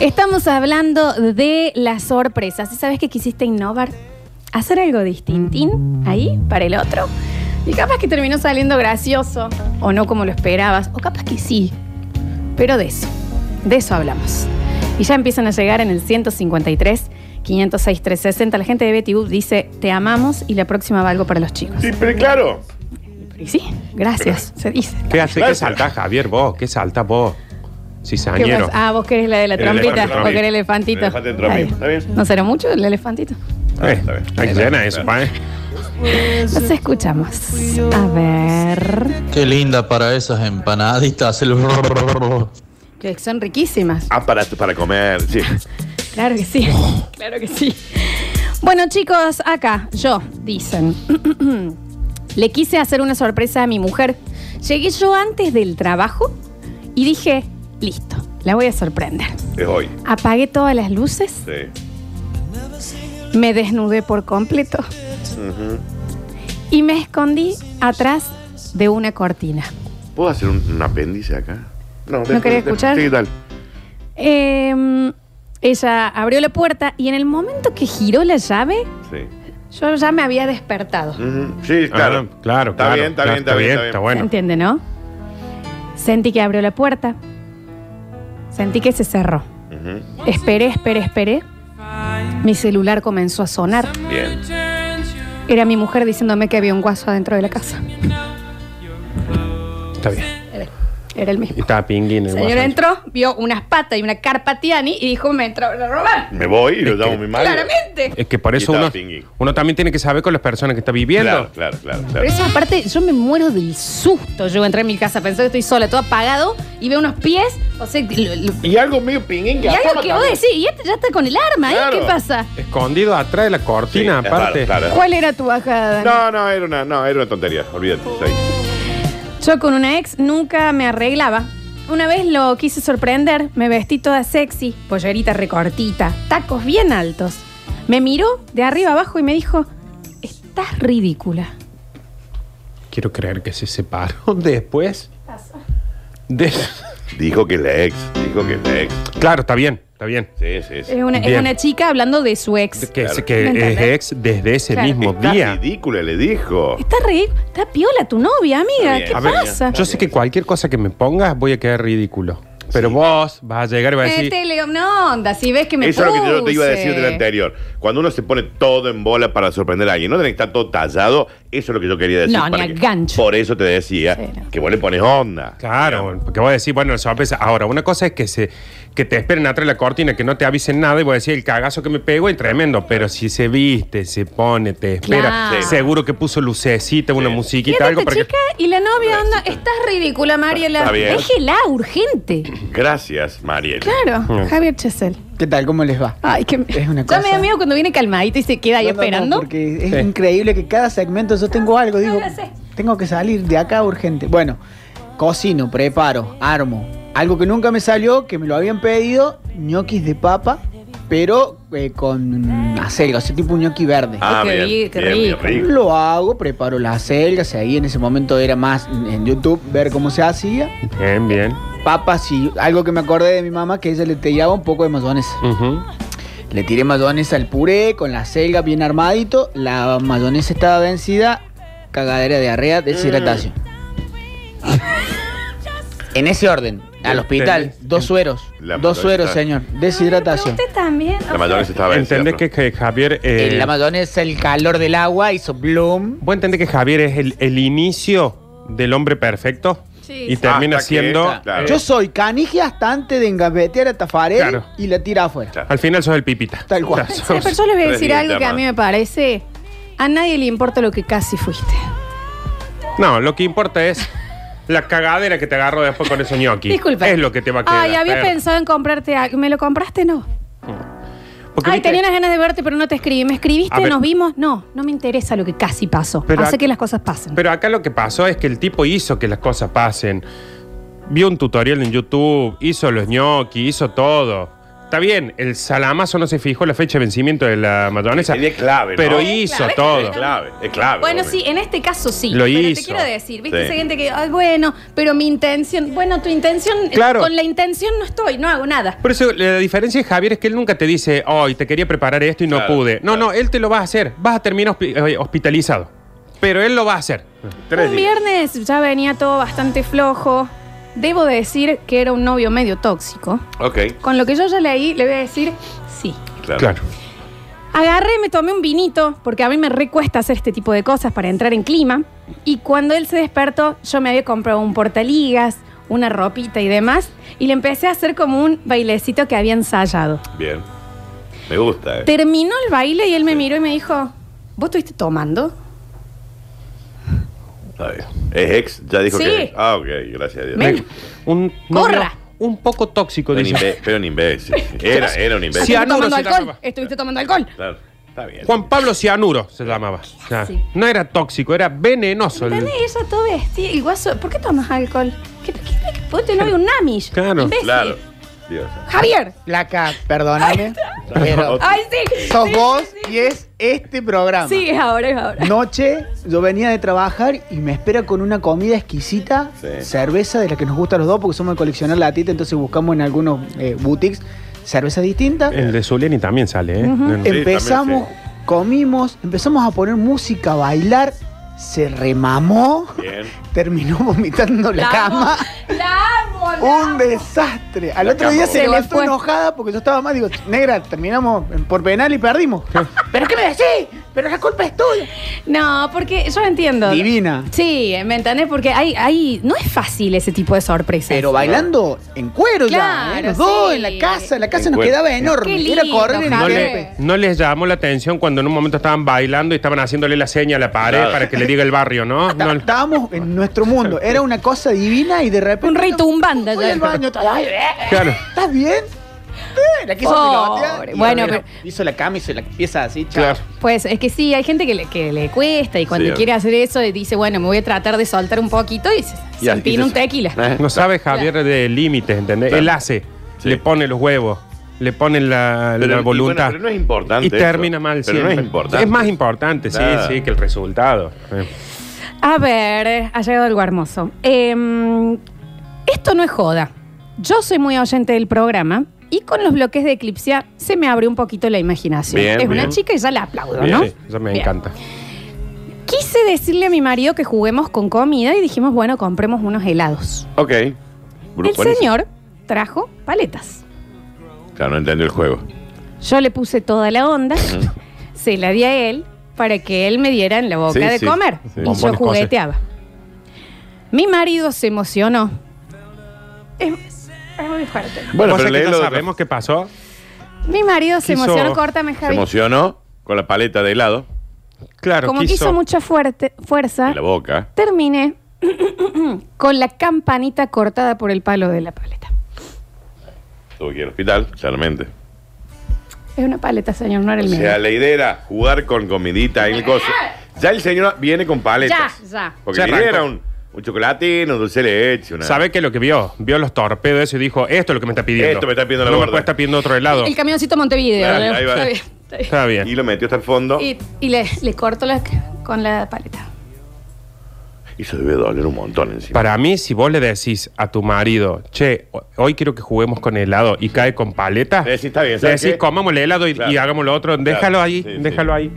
Estamos hablando de las sorpresas. ¿Y sabes que quisiste innovar? Hacer algo distintín ahí para el otro. Y capaz que terminó saliendo gracioso o no como lo esperabas. O capaz que sí. Pero de eso, de eso hablamos. Y ya empiezan a llegar en el 153, 506, 360. La gente de Betty Boop dice, te amamos y la próxima va algo para los chicos. Sí, pero claro. Y sí, gracias, se dice. ¿Qué hace? ¿Qué salta, Javier, vos? ¿Qué salta vos? ¿Qué Cizañero. Ah, vos querés la de la El trompita, vos querés el elefantito. El elefante de trompita, Ahí. ¿está bien? ¿No será mucho el elefantito? Ah, Eh, está bien. hay que llenar eso, pa, ¿eh? Los escuchamos. A ver. Qué linda para esas empanaditas. el- Que son riquísimas. Ah, para, para comer, sí. Claro que sí. Claro que sí. Bueno, chicos, acá, yo, dicen. Le quise hacer una sorpresa a mi mujer. Llegué yo antes del trabajo y dije, listo, la voy a sorprender. Es hoy. Apagué todas las luces, Sí. me desnudé por completo Ujú. y me escondí atrás de una cortina. ¿Puedo hacer un, un apéndice acá? No, después- querés escuchar? Sí, ¿qué tal? Eh, ella abrió la puerta y en el momento que giró la llave, Sí. yo ya me había despertado. Ujú. Sí, claro. Ah, claro, Está claro, bien, está claro, bien, está bien, está bien. Está ¿Se bueno. entiende, no? Sentí que abrió la puerta. Sentí que se cerró. Ujú. Esperé, esperé, esperé. Mi celular comenzó a sonar. Bien. Era mi mujer diciéndome que había un guaso adentro de la casa. Está bien. Era, el Y mismo. estaba Pingui en El el señor entró, vio unas patas y una carpa Tiani y dijo, me entraron a robar. Me voy y lo Es llamo que- a mi madre. Claramente. Es que por eso uno, uno también tiene que saber con las personas que está viviendo. Claro, claro, claro. claro. Pero eso aparte, yo me muero del susto. Yo entré en mi casa, pensé que estoy sola, todo apagado, y veo unos pies, o sea, lo- lo- Y algo medio pinguín que y algo que vos decís, y este ya está con el arma, ¿eh? Claro. ¿Qué pasa? Escondido atrás de la Sí, cortina, es aparte. claro. ¿Cuál era tu bajada? Dani? No, no, era una, no, era una tontería. Olvídate. sí. Yo con una ex nunca me arreglaba. Una vez lo quise sorprender, me vestí toda sexy, pollerita recortita, tacos bien altos. Me miró de arriba abajo y me dijo, estás ridícula. Quiero creer que se separó después. De... Dijo que la ex. Dijo que la ex. Claro, está bien, está bien. Sí, sí, sí. Es una, es Bien. una chica hablando de su ex. Que, Claro. que ¿Me es entendés? ex desde ese Claro. mismo Está día. ridícula, le dijo. Está ridícula, está piola tu novia, amiga. Está bien. ¿Qué A ver, pasa? Yo sé que cualquier cosa que me pongas voy a quedar ridículo. Pero vos vas a llegar y vas a decir. Este, le no onda, si ves que me Eso es lo que yo te iba a decir del anterior. Cuando uno se pone todo en bola para sorprender a alguien, no tiene que estar todo tallado. Eso es lo que yo quería decir. No, ni para a que- gancho. Por eso te decía Sí, no. que vos le pones onda. Claro, porque voy a decir, bueno, sorpresa. Ahora, una cosa es que se que te esperen atrás de la cortina, que no te avisen nada, y voy a decir el cagazo que me pegó es tremendo. Pero si se viste, se pone, te espera, Claro. Sí. seguro que puso lucecita, una musiquita, algo esta para que. chica y la novia onda, estás ridícula, Mariela. Está bien. Déjela, urgente. Gracias, Mariel. Claro, Mm. Javier Chesel. ¿Qué tal? ¿Cómo les va? Ay, que Es una Ya me da cosa- miedo cuando viene calmadito y se queda ahí No, no, no, esperando. porque es Sí. increíble que cada segmento yo tengo algo, digo, tengo que salir de acá urgente. Bueno, cocino, preparo, armo. Algo que nunca me salió, que me lo habían pedido, ñoquis de papa, pero eh, con acelga, o sea, tipo un ñoqui verde. Ah, Qué bien, rico. Lo hago, preparo las acelgas, ahí en ese momento era más en YouTube ver cómo se hacía. Bien, bien. Papas y algo que me acordé de mi mamá, que ella le tiraba un poco de mayonesa. Ujú. Le tiré mayonesa al puré con la selga bien armadito. La mayonesa estaba vencida. Cagadera de diarrea, deshidratación. en ese orden, al hospital, ¿Entendés? dos sueros. La Dos sueros, está- señor. Deshidratación. Usted también. La mayonesa estaba vencida, ¿Entendés que, que Javier. eh, En la mayonesa, el calor del agua hizo bloom. ¿Vos entendés que Javier es el, el inicio del hombre perfecto? Sí, y sí. termina Hasta que- siendo. claro. Yo soy canije hasta antes de engavetear a Tafarel Claro. y la tira afuera. Claro. Al final sos el pipita. Tal cual. O sea, Sí, pero yo les voy a decir algo que a mí me parece. A nadie le importa lo que casi fuiste. No, lo que importa es la cagadera que te agarró después con esos ñoquis. Disculpa. Es lo que te va a quedar. Ay, había pensado en comprarte algo. ¿Me lo compraste? No. Porque Ay, viste- tenía unas ganas de verte, pero no te escribí. ¿Me A escribiste? ver. ¿Nos vimos? No, no me interesa lo que casi pasó. Pero Hace ac- que las cosas pasen. Pero acá lo que pasó es que el tipo hizo que las cosas pasen. Vio un tutorial en YouTube, hizo los ñoquis, hizo todo. Está bien, el salamazo no se fijó la fecha de vencimiento de la mayonesa. Sería clave, ¿no? Pero Es hizo clave. todo. Es clave, es clave. Bueno, obvio. sí, en este caso sí. Lo pero hizo. te quiero decir, ¿viste? Sí. Esa gente que, ay, bueno, pero mi intención, bueno, tu intención, eh, Claro. con la intención no estoy, no hago nada. Por eso la diferencia de Javier es que él nunca te dice, hoy te quería preparar esto y no Claro, pude. No, claro. no, él te lo va a hacer. Vas a terminar hospi- eh, hospitalizado. Pero él lo va a hacer. Tres Un días. viernes ya venía todo bastante flojo. Debo decir que era un novio medio tóxico. Ok, Con lo que yo ya leí, le voy a decir sí. claro. Claro. Agarré, me tomé un vinito, porque a mí me recuesta hacer este tipo de cosas para entrar en clima. Y cuando él se despertó, yo me había comprado un portaligas, una ropita y demás. Y le empecé a hacer como un bailecito que había ensayado. Bien. Me gusta, ¿eh? Terminó el baile y él me miró y me dijo, ¿vos estuviste tomando? Está bien. Es ex, ya dijo Sí. que es ex. Ah, ok, gracias a Dios. Ven. Un Corra. un poco tóxico, Pero un, dice. imbe- pero un imbécil. Era, era un imbécil. Sí, ¿Estuviste Cianuro tomando se alcohol? llamaba. ¿Estuviste tomando alcohol? Claro, está bien. Juan Pablo Cianuro se llamaba. O sea, Sí. No era tóxico, era venenoso. el- ¿Entendés? Ella todo vestida. El guaso, ¿por qué tomas alcohol? ¿Qué, qué, qué, vos tenés novio un namish. Claro. Imbécil. Claro. Dios. Javier. Placa, perdóname. Pero Ay, sí. sos sí, vos sí. y es este programa. Sí, es ahora, es ahora. Noche, yo venía de trabajar y me espera con una comida exquisita, Sí. cerveza de la que nos gusta a los dos, porque somos de coleccionar latita, entonces buscamos en algunos eh, boutiques cerveza distinta. El de Zuliani también sale, ¿eh? Ujú. No, no. Sí, empezamos, también, comimos, empezamos a poner música, a bailar, se remamó, Bien. terminó vomitando la, La cama. amo, La amo, la Un amo. desastre. Al La otro día se Se le levantó fue. enojada porque yo estaba mal. Digo, negra, terminamos por penal y perdimos. ¿Pero qué me decís? Pero la culpa es tuya. No, porque yo entiendo. Divina. Sí, ¿me entendés? Porque hay, hay, no es fácil ese tipo de sorpresas. Pero bailando en cuero ya. Claro, ¿eh? Los dos sí. en la casa. La casa En nos cuero. quedaba Qué enorme. lindo, Era correr en No, Javier. Lepe. le- no les llamó la atención cuando en un momento estaban bailando y estaban haciéndole la seña a la pared Claro. para que le diga el barrio, ¿no? Ta- No- Estábamos en nuestro mundo. Era una cosa divina y de repente. Un rito, un banda Voy ya. al baño. ay, eh, Claro. ¿Estás bien? Eh, La quiso Pobre. pilotear. y Bueno, pero- Hizo la cama y se la empieza así, chao. Claro. Pues es que sí, hay gente que le, que le cuesta y cuando Sí. quiere hacer eso dice, bueno, me voy a tratar de soltar un poquito y se, Y se así empina se- un tequila. Eh, No sabe Javier de límites, ¿entendés? Claro. Él hace, Sí. le pone los huevos, le pone la, Pero- la y voluntad. bueno, pero no es importante Y eso. termina mal Pero no es importante. Es más importante, sí, Nada. sí, que el resultado. Eh. A ver, ha llegado algo hermoso. Eh, esto no es joda. Yo soy muy oyente del programa y con los bloques de Eclipse se me abre un poquito la imaginación. Bien, es una chica y ya la aplaudo, Bien, ¿no? Sí, eso me encanta. Quise decirle a mi marido que juguemos con comida y dijimos, bueno, compremos unos helados. Ok. El señor trajo paletas. Claro, no entendió el juego. Yo le puse toda la onda, se la di a él para que él me diera en la boca Sí, de sí, comer. sí. Y yo Bombones jugueteaba. Mi marido se emocionó. Es, es muy fuerte. Bueno, Cosa pero que no sabemos qué pasó. Mi marido se Quiso- emocionó, córtame, Se Javi. emocionó con la paleta de helado Claro, Como quiso, mucha fuerte, fuerza, en la boca. terminé con la campanita cortada por el palo de la paleta. Tuvo que ir al hospital, claramente. Es una paleta, señor, no era el O mío. sea, la idea era jugar con comidita y el coso. Ya el señor viene con paletas. Ya, ya. Porque Ya la idea arrancó. era un, un chocolatín, un dulce de leche, una... ¿Sabe qué es lo que vio? Vio los torpedos eso y dijo, esto es lo que me está pidiendo. Esto me está pidiendo la No me gorda. puede estar pidiendo otro helado. El camioncito Montevideo. Claro, ¿no? ahí va. Está bien, está bien. Está bien. Y lo metió hasta el fondo. Y, y le, le corto la, con la paleta. Y eso debe doler un montón encima. Para mí, si vos le decís a tu marido, che, ho- hoy quiero que juguemos con helado y cae con paleta, Le decís, está bien, le ¿sabes decís, qué? comamos el helado y, Claro. y hagamos lo otro, Claro. déjalo ahí, Sí, sí. déjalo ahí.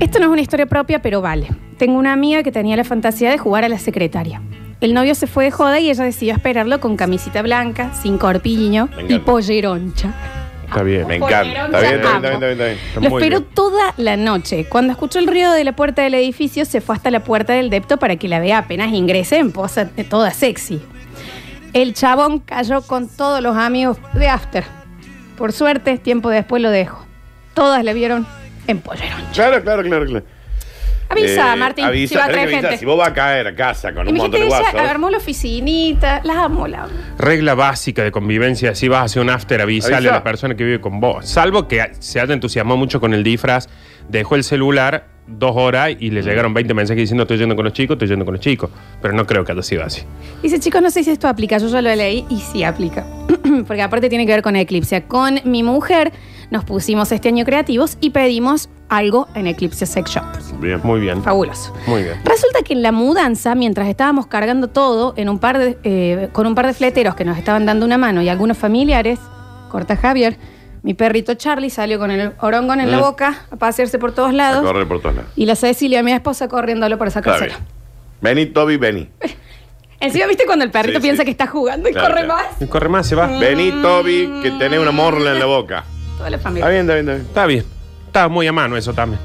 Esto no es una historia propia, pero vale. Tengo una amiga que tenía la fantasía de jugar a la secretaria. El novio se fue de joda y ella decidió esperarlo con camisita blanca, sin corpiño y polleroncha. Está bien. Me encanta. Está bien, está bien, está bien, está bien, está bien. Está Lo muy esperó bien. toda la noche. Cuando escuchó el ruido de la puerta del edificio, se fue hasta la puerta del depto para que la vea apenas ingrese en posa de toda sexy. El chabón cayó con todos los amigos de After. Por suerte, tiempo después lo dejó. Todas le vieron en polleroncha. Claro, claro, claro, claro. Avisa, Eh, Martín, avisa, si va a tenés traer que avisar. gente. Si vos vas a caer a casa con un montón de ella guasos. armó la oficinita, la amo, la amo. Regla básica de convivencia, si vas a hacer un after, avisale Avisa. a la persona que vive con vos. Salvo que se haya entusiasmado mucho con el disfraz, dejó el celular dos horas y Mm. le llegaron 20 mensajes diciendo estoy yendo con los chicos, estoy yendo con los chicos. Pero no creo que haya sido así. Dice, chicos, no sé si esto aplica, yo ya lo leí y sí aplica. porque aparte tiene que ver con Eclipse. Con mi mujer nos pusimos este año creativos y pedimos algo en Eclipse Sex Shop. Bien. Muy bien. Fabuloso. Muy bien. Resulta que en la mudanza, mientras estábamos cargando todo en un par de, eh, con un par de fleteros que nos estaban dando una mano y algunos familiares, corta Javier, mi perrito Charlie salió con el orongón en la Mm. boca a pasearse por todos A lados. correr por todos lados. Y la Cecilia, mi esposa, corriéndolo para sacárselo. Vení, Toby, vení. Encima, ¿viste cuando el perrito Sí, piensa sí. que está jugando y Claro, corre claro. más? Y corre más, se va. Vení, Toby, que tenés una morla en la boca. Toda la Está familia. bien, está bien, está bien. Está bien. Está muy a mano eso también.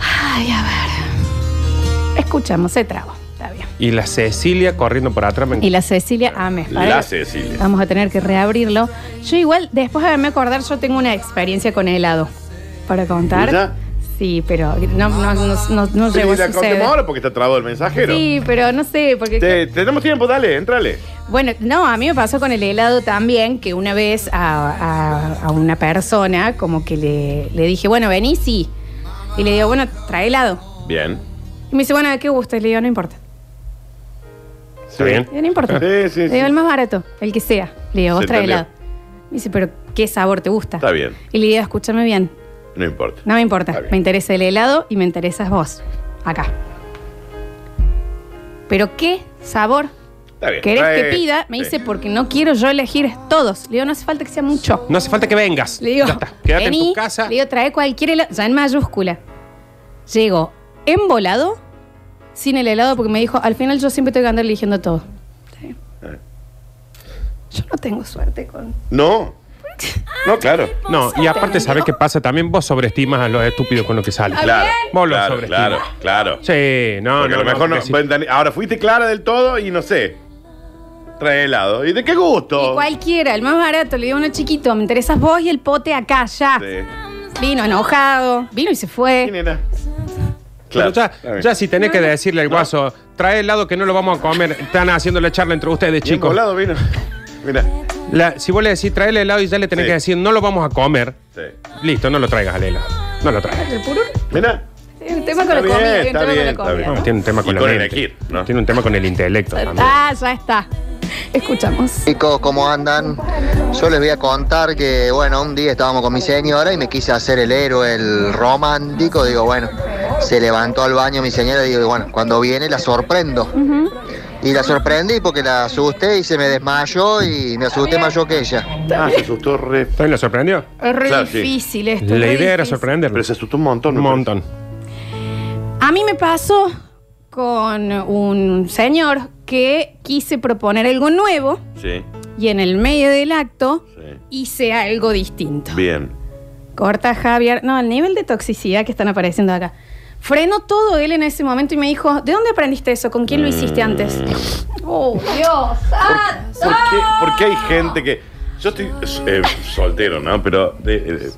Ay, a ver. Escuchamos, se trabó. Está bien. Y la Cecilia corriendo por atrás. me- Y la Cecilia, ame. La Cecilia. Vamos a tener que reabrirlo. Yo igual, después de verme acordar, yo tengo una experiencia con helado para contar. ¿Ya? Sí, pero no, no, no, no, no Sí, llegó a la suceder. contemos ahora porque está trabado el mensajero. Sí, pero no sé, porque... Te- tenemos tiempo, dale, entrale. Bueno, no, a mí me pasó con el helado también, que una vez a, a- a una persona, como que le, le dije, bueno, vení, sí. Y le digo, bueno, trae helado. Bien. Y me dice, bueno, ¿de qué gusto? Y le digo, no importa. ¿Está bien? Digo, no importa. Sí, sí, Le sí. digo, el más barato, el que sea. Le digo, vos Se trae entendió. helado. Me dice, pero ¿qué sabor te gusta? Está bien. Y le digo, escúchame bien, No importa. no me importa. Está bien. Me interesa el helado y me interesas vos. Acá. ¿Pero qué sabor Está bien. querés que Trae- pida? Me Sí. dice, porque no quiero yo elegir todos. Le digo, no hace falta que sea mucho. No hace falta que vengas. Le digo, Ya está. Quédate en vení, tu casa. Le digo, trae cualquier helado, ya en mayúscula. Llego embolado, sin el helado, porque me dijo, al final yo siempre tengo que andar eligiendo todo. Sí. Eh. Yo no tengo suerte con... No. No, claro. No, y aparte, ¿sabes qué pasa? También vos sobreestimas a los estúpidos con lo que sale. Está Claro. Vos lo Claro, sobreestimas. claro, claro. Sí, no, Porque no. a lo mejor no. porque sí. Dani, Ahora fuiste clara del todo y no sé. Trae helado. ¿Y de qué gusto? Y cualquiera, el más barato, le digo uno chiquito, me interesas vos y el pote acá, ya. Sí. Vino enojado, vino y se ¿Quién fue. era? Pero ya, Está bien. ya si tenés que decirle al guaso, trae helado que no lo vamos a comer. Están haciendo la charla entre ustedes, Bien chicos. volado vino. Mira. La- si vos le decís, trae el helado y ya le tenés Sí. que decir, no lo vamos a comer. Sí. Listo, no lo traigas al helado. No lo traigas. El purur. Mira. Tiene un tema con Está la comida, bien, está tema bien, con la está comida. bien. No, tiene un tema con la con mente. elegir, ¿no? Tiene un tema con el intelecto Ya también. está, ya está. Escuchamos. Chicos, ¿cómo andan? Yo les voy a contar que, bueno, un día estábamos con mi señora y me quise hacer el héroe, el romántico. Digo, bueno, se levantó al baño mi señora y digo, bueno, cuando viene la sorprendo. Y la sorprendí porque la asusté y se me desmayó y me asusté más yo que ella. Ah, se asustó re. ¿También lo sorprendió? Es re Claro, sí. difícil esto. La re idea era difícil. sorprenderlo. Pero se asustó un montón. Un me montón. A mí me pasó con un señor que quise proponer algo nuevo parece. y en el medio del acto Sí, sí. hice algo distinto. Bien. Corta Javier. No, el nivel de toxicidad que están apareciendo acá. Frenó todo él en ese momento y me dijo, ¿de dónde aprendiste eso? ¿Con quién lo hiciste antes? Oh, Dios. santo. ¿Por qué, por qué hay gente que.? Yo estoy eh, soltero, ¿no? Pero. de- eh,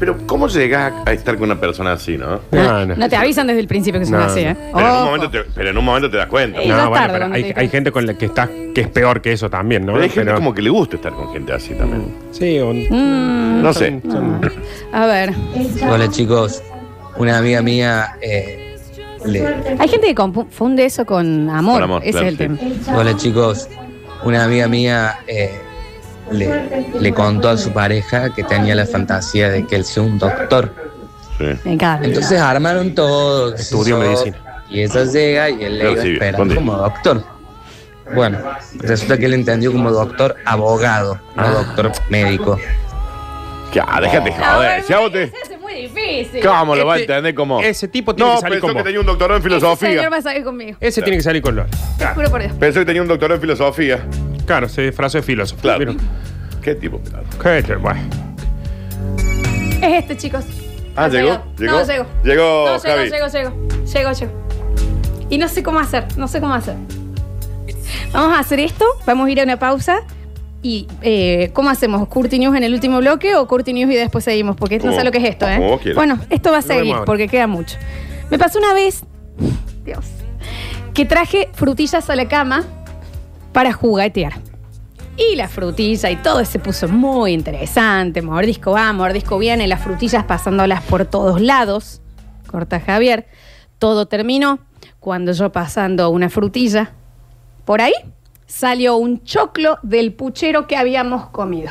pero, ¿cómo llegas a estar con una persona así, no? No, no. No te avisan desde el principio que son No, así, no. ¿eh? Pero en, un Ojo. momento te, pero en un momento te das cuenta. No, ya es bueno, tarde pero cuando hay, te- hay gente con la que está que es peor que eso también, ¿no? Pero hay gente Pero- como que le gusta estar con gente así también. Sí, o- Mm, No sé. son- a ver. Hola chicos, una amiga mía eh, le... Hay gente que confunde eso con amor. Con amor, Ese claro, es el sí. tema. Hola chicos, una amiga mía eh, le, le contó a su pareja que tenía la fantasía de que él sea un doctor. Sí. Me encanta. Entonces armaron todo. Estudió medicina. Y ella llega y él le iba a esperar como doctor. Bueno, resulta que él entendió como doctor abogado, no Ah. doctor médico. Ya, déjate joder. Si a vos te- difícil. ¿Cómo lo va a Este- entender como.? ese tipo tiene No, que salir pensó con que vos. tenía un doctorado en Ese señor filosofía. va a salir conmigo. Ese tiene que salir con Lola. Te juro por Dios. Pensó que tenía un doctorado en filosofía. Claro, se disfrazó de filósofo. Claro. Mira. ¿Qué tipo? claro. Qué te- bueno. Es este, chicos. Ah, Ha ¿llegó? ¿Llegó? No, llegó. Llegó, No, llegó, Javi. llegó, llegó. Llegó, llegó. Y no sé cómo hacer, no sé cómo hacer. Vamos a hacer esto, vamos a ir a una pausa. Y, eh, ¿cómo hacemos? ¿Curti News en el último bloque o Curti News y después seguimos? Porque no sé lo que es esto, ¿eh? como vos quieras. Bueno, esto va a seguir porque queda mucho. Me pasó una vez, Dios, que traje frutillas a la cama para juguetear. Y la frutilla y todo se puso muy interesante. Mordisco va, mordisco viene, las frutillas pasándolas por todos lados. Corta Javier. Todo terminó cuando yo pasando una frutilla por ahí, salió un choclo del puchero que habíamos comido.